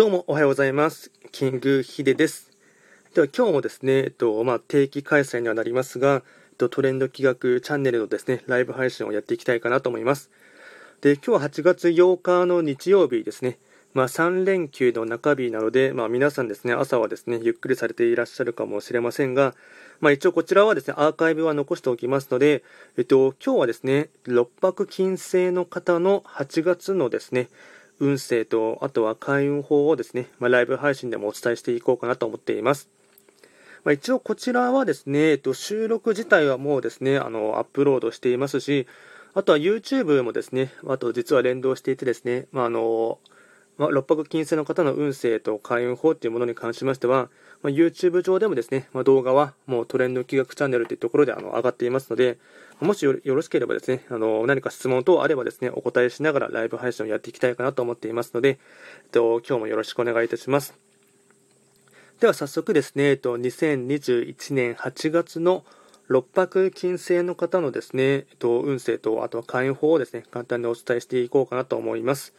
どうもおはようございます。キングヒデです。では今日もですね、えっと、まあ、定期開催にはなりますが、えっと、トレンド企画チャンネルのですね、ライブ配信をやっていきたいかなと思います。で、今日は8月8日の日曜日ですね。まあ、3連休の中日なので、まあ、皆さんですね、朝はですね、ゆっくりされていらっしゃるかもしれませんが、まあ、一応こちらはですね、アーカイブは残しておきますので、えっと、今日はですね、6泊金星の方の8月のですね、運勢と、あとは開運法をですね、まあ、ライブ配信でもお伝えしていこうかなと思っています。まあ、一応こちらはですね、えっと、収録自体はもうですね、あの、アップロードしていますし、あとは YouTube もですね、あと実は連動していてですね、まあ、あの、まあ、六白金星の方の運勢と開運法というものに関しましては、まあ、YouTube 上でもですね、まあ、動画はもうトレンド企画チャンネルというところであの上がっていますので、もしよろしければですね、あの何か質問等あればですね、お答えしながらライブ配信をやっていきたいかなと思っていますので、えっと、今日もよろしくお願いいたします。では早速ですね、えっと、2021年8月の六白金星の方のですね、えっと、運勢と、あとは会員法をですね、簡単にお伝えしていこうかなと思います。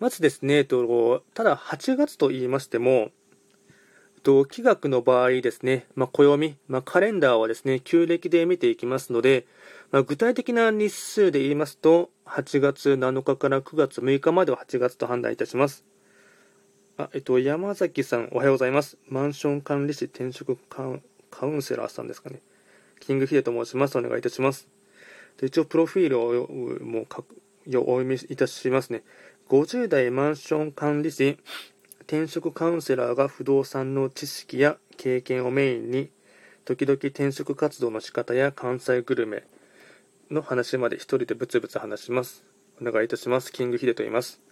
まずですね、と、ただ8月と言いましても、えっと、気学の場合ですね、まあ、暦、まあ、カレンダーはですね、旧暦で見ていきますので、まあ、具体的な日数で言いますと、8月7日から9月6日までは8月と判断いたします。あ、えっと、山崎さん、おはようございます。マンション管理士転職カウンセラーさんですかね。キングヒデと申します。お願いいたします。で一応、プロフィールをもうお読みいたしますね。50代マンション管理士、転職カウンセラーが不動産の知識や経験をメインに、時々転職活動の仕方や関西グルメの話まで一人でブツブツ話します。お願いいたします。キングヒデと言います。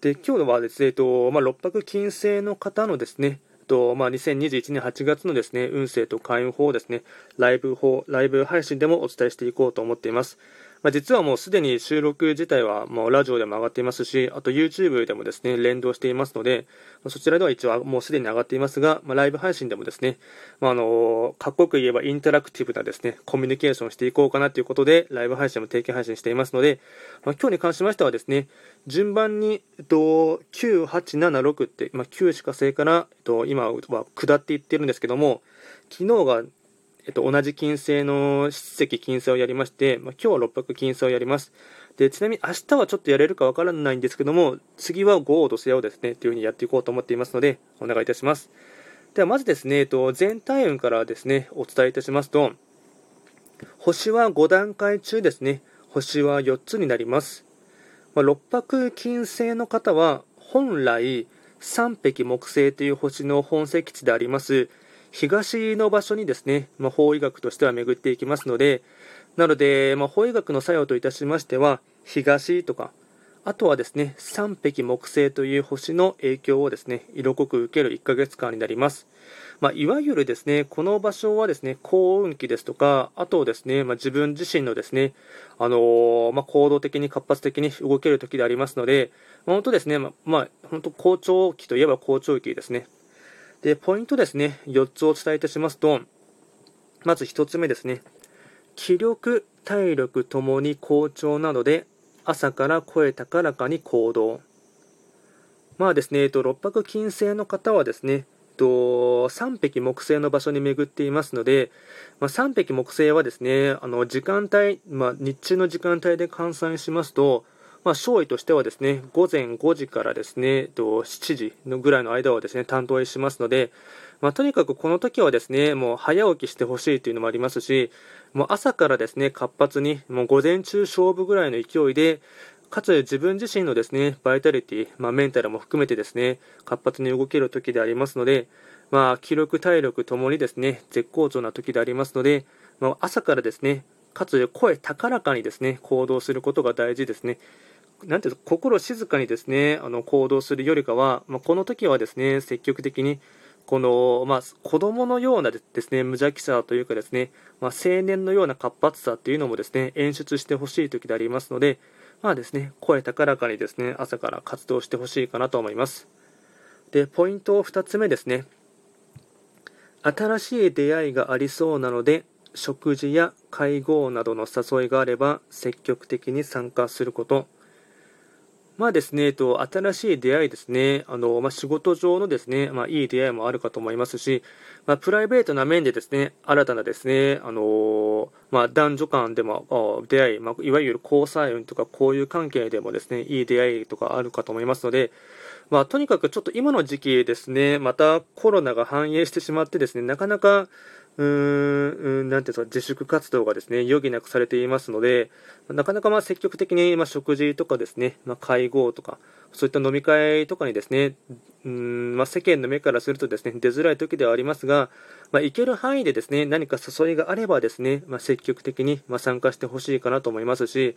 で、今日はですね、えっと、まあ、6泊金星の方のですね、とまあ、2021年8月のですね運勢と開運法をですねライブ法ライブ配信でもお伝えしていこうと思っています。まあ、実はもうすでに収録自体はもうラジオでも上がっていますし、あと YouTube でもですね、連動していますので、そちらでは一応もうすでに上がっていますが、まあ、ライブ配信でもですね、まあ、の、かっこよく言えばインタラクティブなですね、コミュニケーションしていこうかなということで、ライブ配信も定期配信していますので、まあ、今日に関しましてはですね、順番に、えっと、9、8、7、6って、まあ、9しか星から、えっと、今は下っていってるんですけども、昨日がえっと、同じ金星の七石金星をやりまして、まあ、今日は六白金星をやります。で、ちなみに明日はちょっとやれるかわからないんですけども、次は豪と星をですね、というふうにやっていこうと思っていますので、お願いいたします。では、まずですね、えっと、全体運からですね、お伝えいたしますと、星は5段階中ですね、星は4つになります。まあ、六白金星の方は、本来、三匹木星という星の本石地であります、東の場所にですね、まあ、法医学としては巡っていきますので、なので、まあ、法医学の作用といたしましては、東とか、あとはですね、三匹木星という星の影響をですね、色濃く受ける1ヶ月間になります。まあ、いわゆるですね、この場所はですね、幸運期ですとか、あとですね、まあ、自分自身のですね、あのー、まあ、行動的に活発的に動ける時でありますので、まあ、本当ですね、まあ、本当好調期といえば好調期ですね。で、ポイントですね、4つお伝えいたしますと、まず1つ目ですね、気力、体力ともに好調なので、朝から声高らかに行動。まあですね、えっと、六白金星の方はですね、えっと、3匹木星の場所に巡っていますので、まあ、3匹木星はですね、あの時間帯、まあ、日中の時間帯で換算しますと、まあ、勝利としてはですね、午前5時からですね、7時のぐらいの間をですね、担当しますので、まあ、とにかくこの時はですね、もう早起きしてほしいというのもありますし、もう朝からですね、活発に、もう午前中勝負ぐらいの勢いで、かつ自分自身のですね、バイタリティ、まあ、メンタルも含めてですね、活発に動ける時でありますので、まあ、気力、体力ともにですね、絶好調な時でありますので、まあ、朝からですね、かつ声高らかにですね、行動することが大事ですね。なんていう心静かにですねあの行動するよりかは、まあ、この時はですね積極的にこの、まあ、子供のようなですね無邪気さというかですね、まあ、青年のような活発さというのもですね演出してほしい時でありますので、まあですね、声高らかにですね朝から活動してほしいかなと思います。でポイント2つ目ですね新しい出会いがありそうなので食事や会合などの誘いがあれば積極的に参加することまあですね、えっと、新しい出会いですね、あの、まあ、仕事上のですね、まあ、いい出会いもあるかと思いますし、まあ、プライベートな面でですね、新たなですね、あの、まあ、男女間でも出会い、まあ、いわゆる交際運とか交友関係でもですね、いい出会いとかあるかと思いますので、まあ、とにかくちょっと今の時期ですね、またコロナが反映してしまってですね、なかなか、うーん、なんていうか、自粛活動がですね、余儀なくされていますので、なかなかまあ積極的にまあ食事とかですね、まあ、会合とか、そういった飲み会とかにですね、うんまあ、世間の目からするとですね出づらい時ではありますが、まあ、行ける範囲でですね何か誘いがあればですね、まあ、積極的にま参加してほしいかなと思いますし、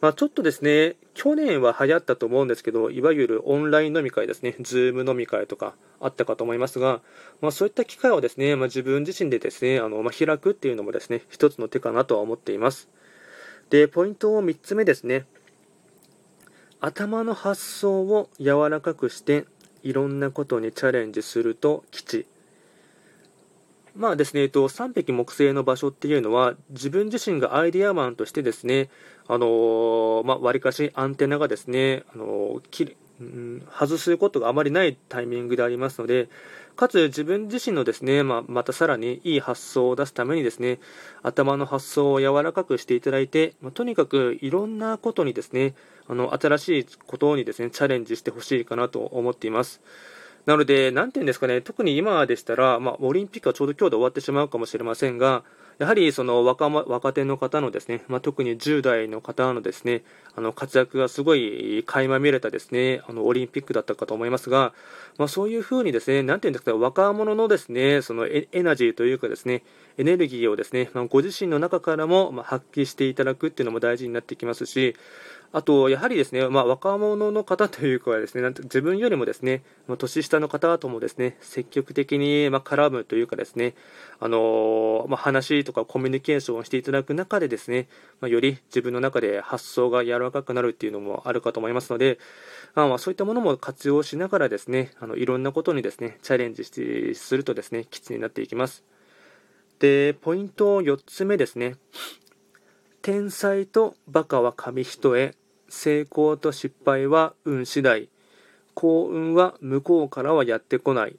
まちょっとですね去年は流行ったと思うんですけどいわゆるオンライン飲み会ですね、ズーム飲み会とかあったかと思いますが、まそういった機会をですね、ま自分自身でですねあの、ま開くっていうのもですね一つの手かなとは思っています。でポイントを3つ目ですね頭の発想を柔らかくしていろんなことにチャレンジすると吉まあですね、えっと、3匹木星の場所っていうのは自分自身がアイデアマンとしてですね、あのー、まあ、割かしアンテナがですね、あのー、うん、外すことがあまりないタイミングでありますので、かつ自分自身のですね、まあ、またさらにいい発想を出すためにですね、頭の発想を柔らかくしていただいて、まあ、とにかくいろんなことにですね、あの、新しいことにですね、チャレンジしてほしいかなと思っています。なので、なんていうんですかね、特に今でしたら、まあ、オリンピックはちょうど今日で終わってしまうかもしれませんが、やはりその若若手の方のですね、まあ、特に10代の方のですね、あの活躍がすごい垣間見れたですね、あのオリンピックだったかと思いますが、まあ、そういうふうにですね、なんていうんですか、若者のですね、そのエナジーというかですね、エネルギーをですね、まあ、ご自身の中からも発揮していただくっていうのも大事になってきますし、あと、やはりですね、まあ、若者の方というかはですね、なんて自分よりもですね、まあ、年下の方ともですね、積極的に、ま絡むというかですね、あのー、まあ、話とかコミュニケーションをしていただく中でですね、まより自分の中で発想が柔らかくなるっていうのもあるかと思いますので、あま、そういったものも活用しながらですね、あのいろんなことにですね、チャレンジしてするとですね、基地になっていきます。で、ポイント4つ目ですね。天才とバカは紙一重成功と失敗は運次第。幸運は向こうからはやってこない。っ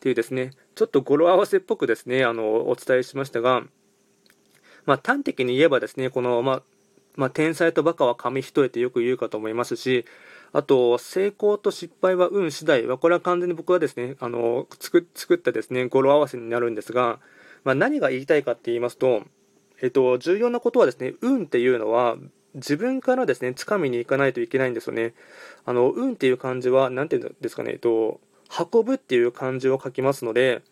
ていうですね。ちょっと語呂合わせっぽくですねあのお伝えしましたが、まあ、端的に言えばですねこの、まあまあ、天才とバカは紙一重ってよく言うかと思いますしあと成功と失敗は運次第。はこれは完全に僕はですねあの作作ったですね語呂合わせになるんですが、まあ、何が言いたいかって言いますとえっと、重要なことはですね、運っていうのは自分からですね、掴みに行かないといけないんですよね。あの、運っていう漢字は、なんていうんですかね、えっと、運ぶっていう漢字を書きますので、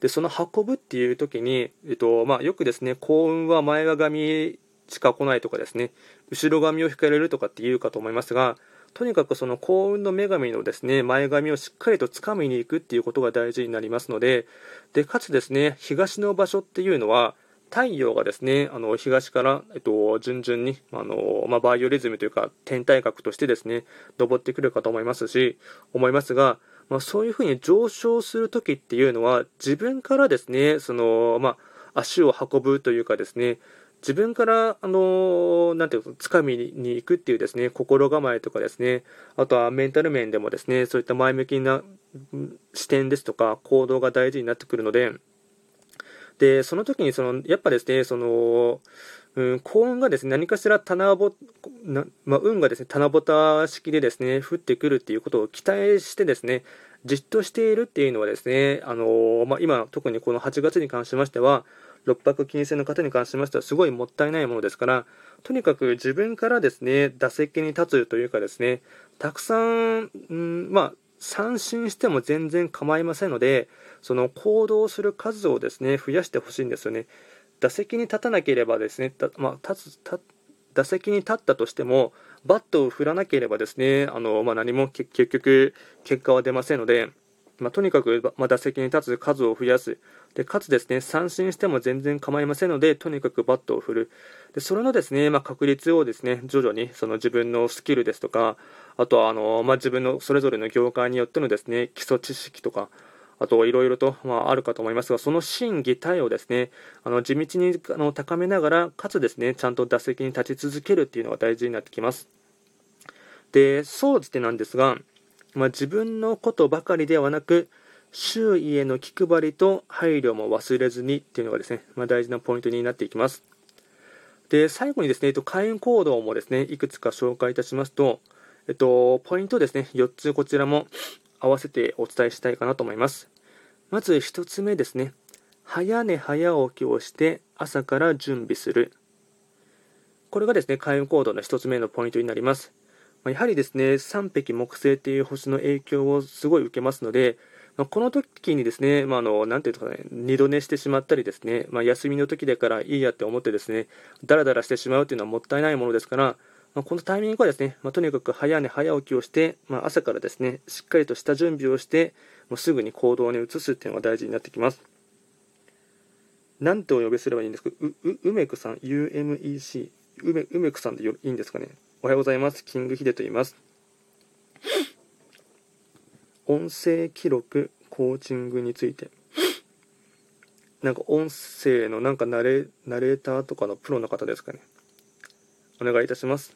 で、その運ぶっていう時に、えっと、まあ、よくですね、幸運は前髪しか来ないとかですね、後ろ髪を引かれるとかって言うかと思いますが、とにかくその幸運の女神のですね、前髪をしっかりと掴みに行くっていうことが大事になりますので、で、かつですね、東の場所っていうのは、太陽がですね、あの東から、えっと、順々に、あのまあ、バイオリズムというか、天体学としてですね、登ってくるかと思いますし、思いますが、まあ、そういうふうに上昇するときっていうのは、自分からですね、その、まあ、足を運ぶというかですね、自分から、あのなんていうか、掴みに行くっていうですね、心構えとかですね、あとはメンタル面でもですね、そういった前向きな視点ですとか、行動が大事になってくるので、で、その時にその、やっぱですね、その、うん、幸運がですね、何かしら棚ぼ、なまあ、運がですね、棚ぼた式でですね、降ってくるっていうことを期待してですね、じっとしているっていうのはですね、あのまあ、今、特にこの8月に関しましては、六白金星の方に関しましては、すごいもったいないものですから、とにかく自分からですね、打席に立つというかですね、たくさん、うん、まあ、三振しても全然構いませんので、その行動する数をですね増やしてほしいんですよね。打席に立たなければですね、まあ、立つ打席に立ったとしても、バットを振らなければですね、あのまあ、何も結局、結果は出ませんので、まあ、とにかく、ま打席に立つ数を増やすで、かつですね三振しても全然構いませんので、とにかくバットを振る、でそれのですね、まあ、確率をですね徐々にその自分のスキルですとか、あとはあの、まあ、自分のそれぞれの業界によってのですね基礎知識とか、あといろいろと、まあ、あるかと思いますが、その心技体をですね、あの地道にあの高めながら、かつですね、ちゃんと打席に立ち続けるっていうのが大事になってきます。で、総じてなんですが、まあ、自分のことばかりではなく、周囲への気配りと配慮も忘れずにっていうのがですね、まあ、大事なポイントになっていきます。で、最後にですね、えっと、会員行動もですね、いくつか紹介いたしますと、えっと、ポイントですね、4つこちらも合わせてお伝えしたいかなと思います。まず1つ目ですね、早寝早起きをして朝から準備する。これがですね、開運行動の1つ目のポイントになります。まやはりですね、三匹木星っていう星の影響をすごい受けますので、ま、この時にですね、まあ、あの、なんていうかね、二度寝してしまったりですね、まあ、休みの時だからいいやって思ってですね、だらだらしてしまうっていうのはもったいないものですから、まあ、このタイミングはですね、まあ、とにかく早寝早起きをして、まあ、朝からですね、しっかりとした準備をして、もうすぐに行動に移すっていうのが大事になってきます。なんてお呼びすればいいんですか？う、う、梅くさん、UMEC、梅、梅くさんでいいんですかね？おはようございます。キングヒデと言います。音声記録コーチングについて。なんか音声のなんかナレナレーターとかのプロの方ですかね？お願いいたします。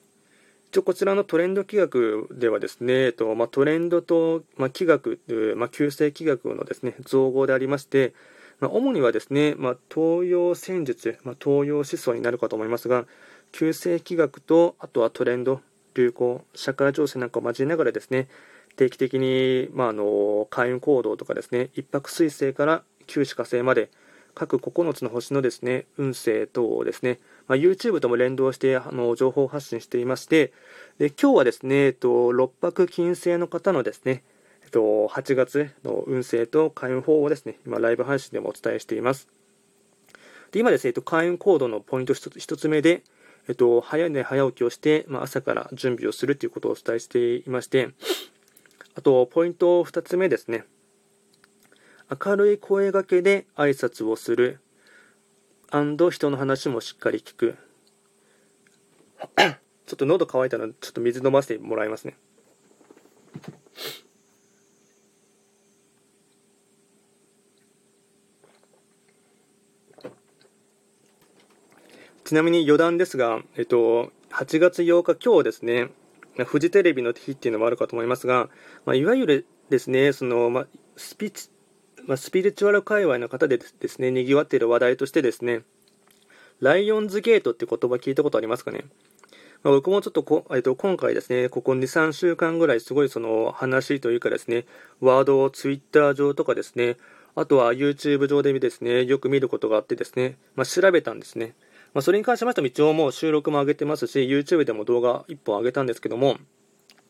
一応こちらのトレンド企画ではですね、えっとまあ、トレンドと、まあ、企画、まあ、旧世企画のですね、造語でありまして、まあ、主にはですね、まあ、東洋戦術、まあ、東洋思想になるかと思いますが、旧世企画と、あとはトレンド、流行、社会情勢なんかを交えながらですね、定期的に、まあ、あの開運行動とかですね、一泊水星から九死火星まで、各9つの星のですね、運勢等をですね、まあ、YouTube とも連動してあの情報発信していまして、で今日はですね、えっと、六白金星の方のですね、えっと、8月の運勢と開運法をですね、今ライブ配信でもお伝えしています。で今ですね、えっと、開運行動のポイント 1, つ目で、えっと、早寝早起きをして、まあ、朝から準備をするということをお伝えしていまして、あと、ポイント2つ目ですね。明るい声がけで挨拶をする。人の話もしっかり聞く。ちょっと喉乾いたので、ちょっと水飲ませてもらいますね。ちなみに余談ですが、えっと、8月8日、今日ですね、フジテレビの日っていうのもあるかと思いますが、まあ、いわゆるですね、その、まあ、スピーチまあ、スピリチュアル界隈の方でですね、賑わっている話題としてですね、ライオンズゲートって言葉聞いたことありますかね？まあ、僕もちょっとこ、えっと、今回ですね、ここ2、3週間ぐらいすごいその話というかですね、ワードをツイッター上とかですね、あとは YouTube 上でですね、よく見ることがあってですね、まあ、調べたんですね。まあ、それに関しましても一応もう収録も上げてますし、YouTube でも動画1本上げたんですけども、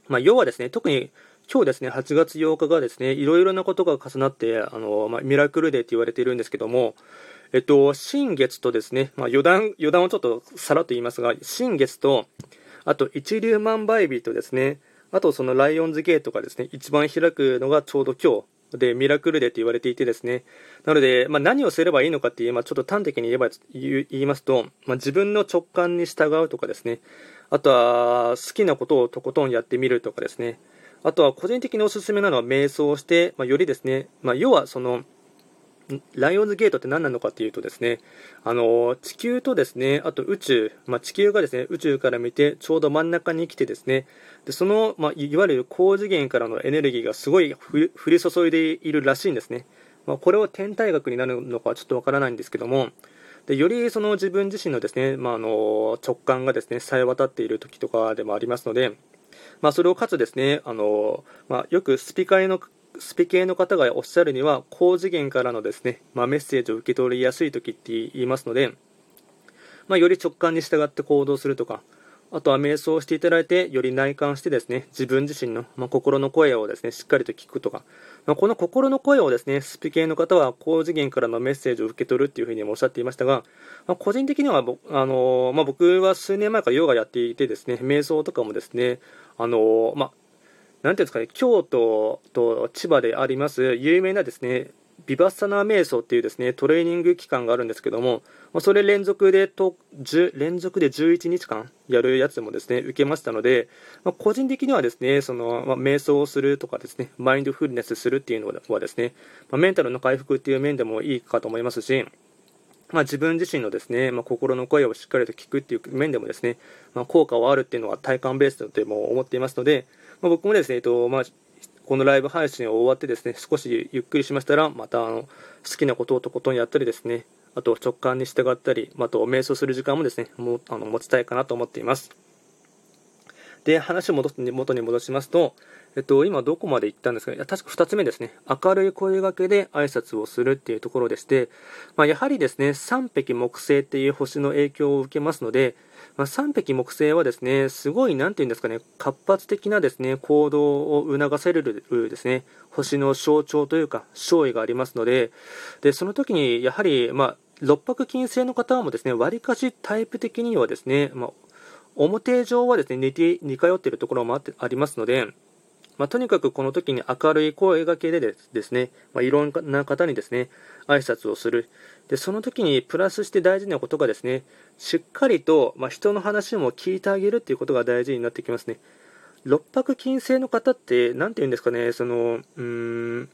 まあ、要はですね、特に今日ですね、8月8日がですね、いろいろなことが重なって、あの、まあ、ミラクルデーって言われているんですけども、えっと、新月とですね、まあ、余談、余談をちょっとさらっと言いますが、新月と、あと一粒万倍日とですね、あとそのライオンズゲートがですね、一番開くのがちょうど今日で、ミラクルデーと言われていてですね、なので、まあ、何をすればいいのかっていう、まあ、ちょっと端的に言えば言いますと、まあ、自分の直感に従うとかですね、あとは好きなことをとことんやってみるとかですね、あとは個人的におすすめなのは瞑想をして、まあ、よりですね、まあ、要はその、ライオンズゲートって何なのかっていうとですね、あの、地球とですね、あと宇宙、まあ、地球がですね、宇宙から見てちょうど真ん中に来てですね、でその、ま、いわゆる高次元からのエネルギーがすごい降り注いでいるらしいんですね。ま、これは天体学になるのかちょっとわからないんですけども、でよりその自分自身のですね、まあ、あの直感がですね、さえ渡っている時とかでもありますので、まあ、それをかつですね、あのまあ、よくスピカのスピ系の方がおっしゃるには、高次元からのですね、まあ、メッセージを受け取りやすい時って言いますので、まあ、より直感に従って行動するとか、あとは瞑想をしていただいて、より内観してですね、自分自身の、まあ、心の声をですね、しっかりと聞くとか、まあ、この心の声をですね、スピ系の方は高次元からのメッセージを受け取るっていうふうにもおっしゃっていましたが、まあ、個人的にはあのま僕は数年前からヨガやっていてですね、瞑想とかもですね、あのまなんていうんですかね、京都と千葉であります有名なですね、ビバッサナー瞑想っていうですね、トレーニング期間があるんですけども、まそれ連続でと、連続で11日間やるやつもですね、受けましたので、まあ、個人的にはですね、その、まあ、瞑想をするとかですね、マインドフルネスするっていうのはですね、まあ、メンタルの回復っていう面でもいいかと思いますし、まあ、自分自身のですね、まあ、心の声をしっかりと聞くっていう面でもですね、まあ、効果はあるっていうのは体感ベースだとも思っていますので、ま僕もですね、えっとまあ、このライブ配信を終わってですね、少しゆっくりしましたら、またあの好きなことをとことんやったりですね、あと直感に従ったり、あと瞑想する時間もですね、もあの持ちたいかなと思っています。で、話を戻す元に戻しますと、えっと、今どこまで行ったんですかいや確か2つ目ですね。明るい声掛けで挨拶をするっていうところでして、まあ、やはりですね、三匹木星っていう星の影響を受けますので、まあ、三匹木星はですね、すごい、なんていうんですかね、活発的なですね、行動を促せるですね、星の象徴というか、勝意がありますので、で、その時に、やはり、まあ、六白金星の方もですね、わりかしタイプ的にはですね、まあ、表上はですね、似て、似通っているところもあってありますので、まあ、とにかくこの時に明るい声がけでですね、まあ、いろんな方にですね、挨拶をする。で、その時にプラスして大事なことがですね、しっかりと、まあ、人の話も聞いてあげるっていうことが大事になってきますね。六白金星の方って、なんて言うんですかね、その、うーん、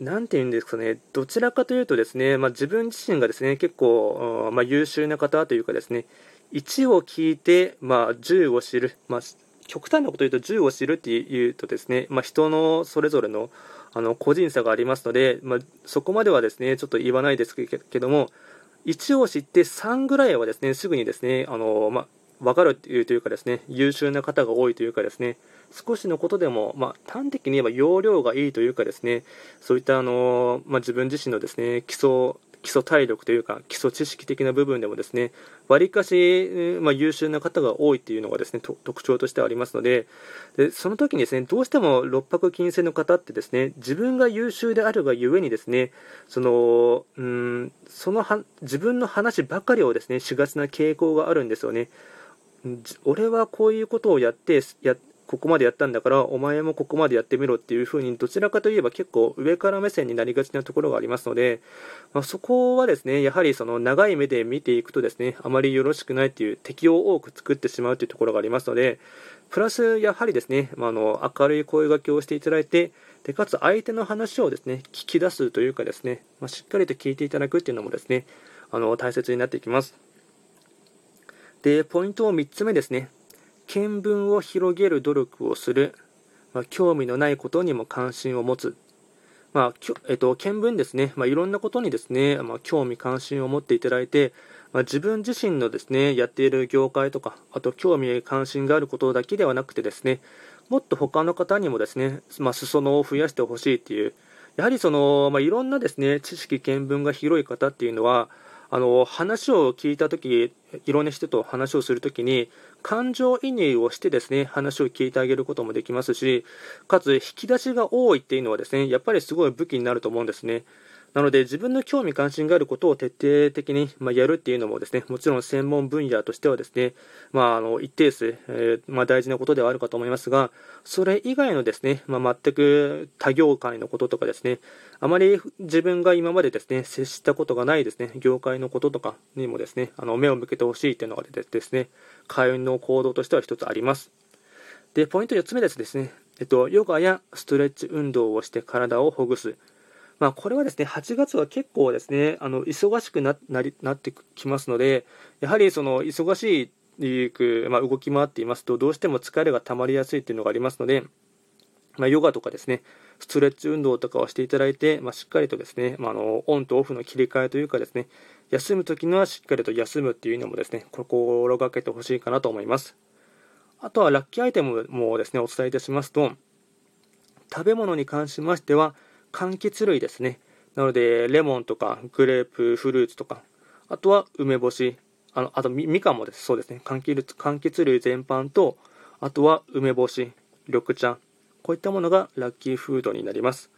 なんて言うんですかね、どちらかというとですね、まあ、自分自身がですね、結構、まあ、優秀な方というかですね、1を聞いて、まあ、10を知る、まあ、極端なこと言うと10を知るっていうとですね、まあ、人のそれぞれのあの個人差がありますので、まあ、そこまではですねちょっと言わないですけども1を知って3ぐらいはですねすぐにですねあの、まあ、分かるというというかですね優秀な方が多いというかですね少しのことでも、まあ、端的に言えば容量がいいというかですねそういったあの、まあ、自分自身のですね基礎基礎体力というか基礎知識的な部分でもですねわりかし、まあ、優秀な方が多いというのがですね特徴としてありますのででその時にですねどうしても六白金星の方ってですね自分が優秀であるがゆえにですねそのうんそのは自分の話ばかりをですねしがちな傾向があるんですよね。俺はこういうことをやってやここまでやったんだからお前もここまでやってみろっていう風にどちらかといえば結構上から目線になりがちなところがありますので、まあ、そこはですねやはりその長い目で見ていくとですねあまりよろしくないっていう敵を多く作ってしまうというところがありますのでプラスやはりですね、まあ、の明るい声がけをしていただいてでかつ相手の話をですね聞き出すというかですね、まあ、しっかりと聞いていただくっていうのもですねあの大切になっていきます。でポイント3つ目ですね。見聞を広げる努力をする、まあ、興味のないことにも関心を持つ、まあえっと、見聞ですね、まあ、いろんなことにですね、まあ、興味関心を持っていただいて、まあ、自分自身のですねやっている業界とかあと興味関心があることだけではなくてですねもっと他の方にもですね、まあ、裾野を増やしてほしいっていうやはりその、まあ、いろんなですね知識見聞が広い方っていうのはあの話を聞いたとき、いろんな人と話をするときに、感情移入をしてですね、話を聞いてあげることもできますし、かつ引き出しが多いっていうのはですね、やっぱりすごい武器になると思うんですね。なので自分の興味関心があることを徹底的に、まやるっていうのもですねもちろん専門分野としてはですね、まあ、あの一定数、えー、まあ、大事なことではあるかと思いますがそれ以外のですね、まあ、全く他業界のこととかですねあまり自分が今までですね接したことがないですね業界のこととかにもですねあの目を向けてほしいというのがですね会員の行動としては一つありますでポイント4つ目ですねえっと、ヨガやストレッチ運動をして体をほぐす。まあ、これはですね8月は結構ですねあの忙しくなりなってきますのでやはりその忙しい、まあ、動き回っていますとどうしても疲れが溜まりやすいというのがありますので、まあ、ヨガとかですねストレッチ運動とかをしていただいて、まあ、しっかりとですね、まあ、あのオンとオフの切り替えというかですね休む時にはしっかりと休むっていうのもですね心がけてほしいかなと思います。あとはラッキーアイテムもですねお伝えいたしますと食べ物に関しましては柑橘類ですね。なので、レモンとかグレープフルーツとか、あとは梅干し、あのあとみみかんもです。そうですね。柑橘柑橘類全般と、あとは梅干し、緑茶、こういったものがラッキーフードになります。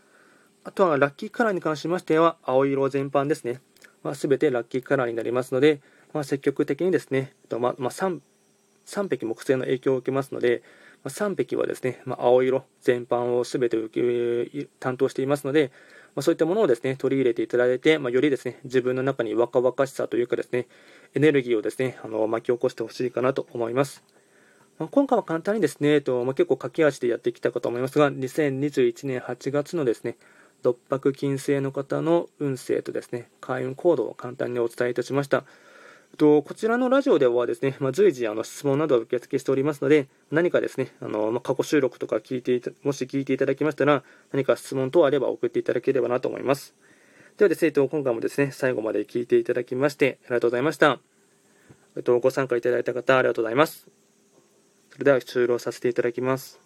あとはラッキーカラーに関しましては、青色全般ですね。まあ、全てラッキーカラーになりますので、まあ、積極的にですね、まあまあ、3, 3匹木星の影響を受けますので、3匹はですね、ま青色全般を全て担当していますので、まそういったものをですね取り入れていただいて、まよりですね自分の中に若々しさというかですねエネルギーをですねあの巻き起こしてほしいかなと思います。ま今回は簡単にですね、えっとま、結構駆け足でやってきたかと思いますが、2021年8月のですね六白金星の方の運勢とですね、開運行動を簡単にお伝えいたしました。とこちらのラジオではですね、まあ、随時あの質問などを受付しておりますので、何かですね、あのまあ、過去収録とか聞いてもし聞いていただきましたら、何か質問等あれば送っていただければなと思います。ではですね、今回もですね、最後まで聞いていただきまして、ありがとうございました。ご参加いただいた方、ありがとうございます。それでは終了させていただきます。